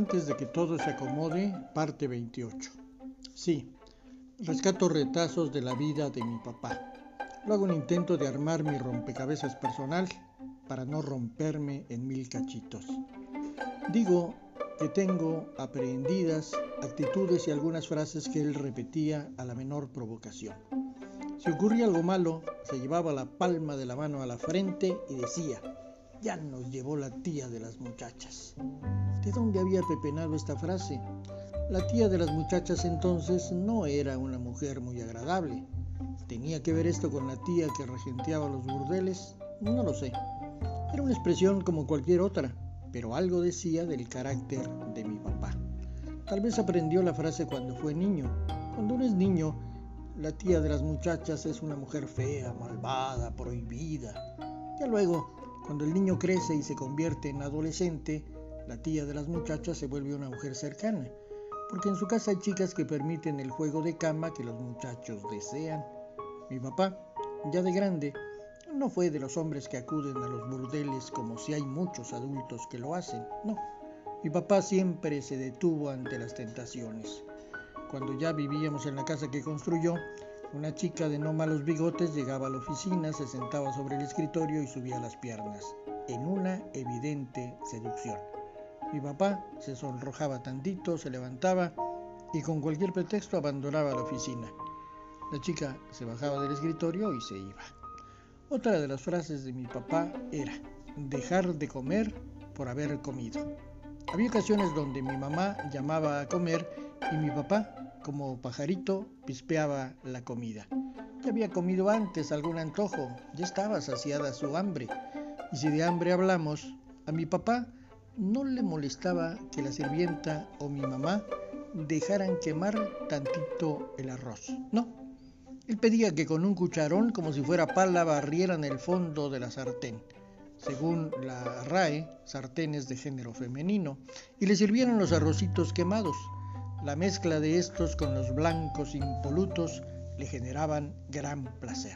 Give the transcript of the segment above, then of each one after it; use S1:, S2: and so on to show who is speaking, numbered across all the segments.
S1: Antes de que todo se acomode, parte 28. Sí, rescato retazos de la vida de mi papá. Lo hago un intento de armar mi rompecabezas personal para no romperme en mil cachitos. Digo que tengo aprehendidas actitudes y algunas frases que él repetía a la menor provocación. Si ocurría algo malo, se llevaba la palma de la mano a la frente y decía, ya nos llevó la tía de las muchachas. ¿De dónde había pepenado esta frase? La tía de las muchachas entonces no era una mujer muy agradable. ¿Tenía que ver esto con la tía que regenteaba los burdeles? No lo sé. Era una expresión como cualquier otra, pero algo decía del carácter de mi papá. Tal vez aprendió la frase cuando fue niño. Cuando uno es niño, la tía de las muchachas es una mujer fea, malvada, prohibida. Ya luego, cuando el niño crece y se convierte en adolescente, la tía de las muchachas se vuelve una mujer cercana, porque en su casa hay chicas que permiten el juego de cama que los muchachos desean. Mi papá, ya de grande, no fue de los hombres que acuden a los burdeles como si hay muchos adultos que lo hacen, no. Mi papá siempre se detuvo ante las tentaciones. Cuando ya vivíamos en la casa que construyó, una chica de no malos bigotes llegaba a la oficina, se sentaba sobre el escritorio y subía las piernas, en una evidente seducción. Mi papá se sonrojaba tantito, se levantaba y con cualquier pretexto abandonaba la oficina. La chica se bajaba del escritorio y se iba. Otra de las frases de mi papá era dejar de comer por haber comido. Había ocasiones donde mi mamá llamaba a comer y mi papá como pajarito, pispeaba la comida. Ya había comido antes algún antojo, ya estaba saciada su hambre. Y si de hambre hablamos, a mi papá no le molestaba que la sirvienta o mi mamá dejaran quemar tantito el arroz. No. Él pedía que con un cucharón, como si fuera pala, barrieran el fondo de la sartén. Según la RAE, sartenes de género femenino, y le sirvieran los arrocitos quemados. La mezcla de estos con los blancos impolutos le generaban gran placer.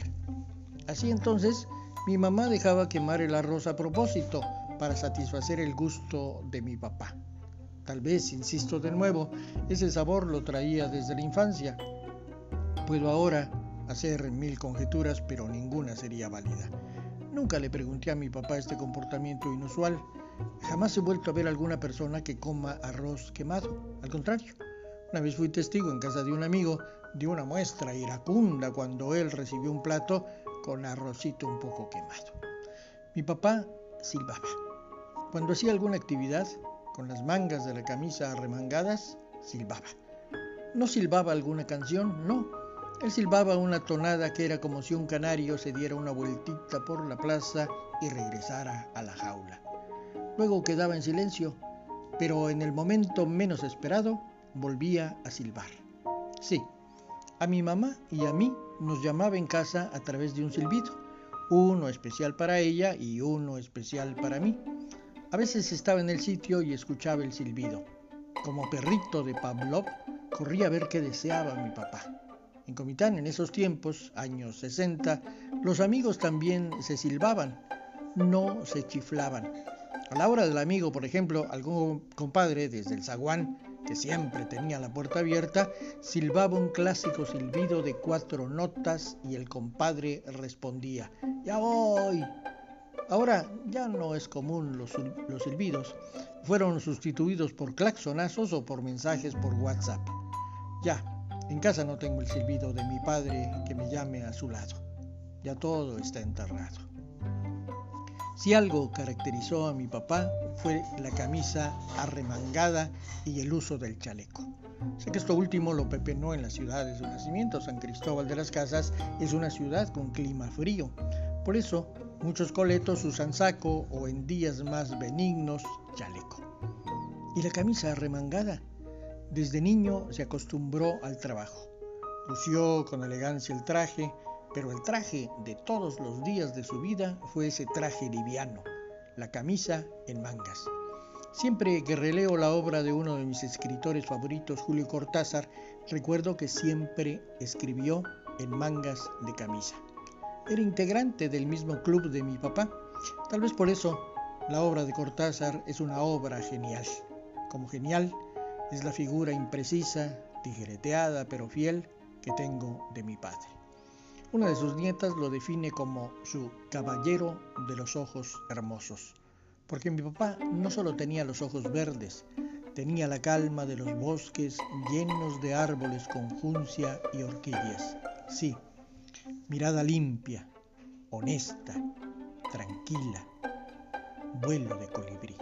S1: Así entonces, mi mamá dejaba quemar el arroz a propósito para satisfacer el gusto de mi papá. Tal vez, insisto de nuevo, ese sabor lo traía desde la infancia. Puedo ahora hacer mil conjeturas, pero ninguna sería válida. Nunca le pregunté a mi papá este comportamiento inusual. Jamás he vuelto a ver a alguna persona que coma arroz quemado. Al contrario, una vez fui testigo en casa de un amigo de una muestra iracunda cuando él recibió un plato con arrocito un poco quemado. Mi papá silbaba. Cuando hacía alguna actividad, con las mangas de la camisa arremangadas, silbaba. No silbaba alguna canción, no. Él silbaba una tonada que era como si un canario se diera una vueltita por la plaza y regresara a la jaula. Luego quedaba en silencio, pero en el momento menos esperado, volvía a silbar. Sí, a mi mamá y a mí nos llamaba en casa a través de un silbido, uno especial para ella y uno especial para mí. A veces estaba en el sitio y escuchaba el silbido. Como perrito de Pavlov, corría a ver qué deseaba mi papá. En Comitán, en esos tiempos, años 60, los amigos también se silbaban, no se chiflaban. A la hora del amigo, por ejemplo, algún compadre desde el zaguán que siempre tenía la puerta abierta, silbaba un clásico silbido de cuatro notas y el compadre respondía, ya voy. Ahora ya no es común los, los silbidos, fueron sustituidos por claxonazos o por mensajes por WhatsApp. Ya, en casa no tengo el silbido de mi padre que me llame a su lado. Ya todo está enterrado. Si algo caracterizó a mi papá fue la camisa arremangada y el uso del chaleco. Sé que esto último lo pepenó en la ciudad de su nacimiento, San Cristóbal de las Casas es una ciudad con clima frío. Por eso, muchos coletos usan saco o en días más benignos, chaleco. ¿Y la camisa arremangada? Desde niño se acostumbró al trabajo. Lució con elegancia el traje, pero el traje de todos los días de su vida fue ese traje liviano, la camisa en mangas. Siempre que releo la obra de uno de mis escritores favoritos, Julio Cortázar, recuerdo que siempre escribió en mangas de camisa. Era integrante del mismo club de mi papá. Tal vez por eso la obra de Cortázar es una obra genial. como genial es la figura imprecisa, tijereteada pero fiel que tengo de mi padre. Una de sus nietas lo define como su caballero de los ojos hermosos, porque mi papá no solo tenía los ojos verdes, tenía la calma de los bosques llenos de árboles con juncia y orquídeas. Sí, mirada limpia, honesta, tranquila, vuelo de colibrí.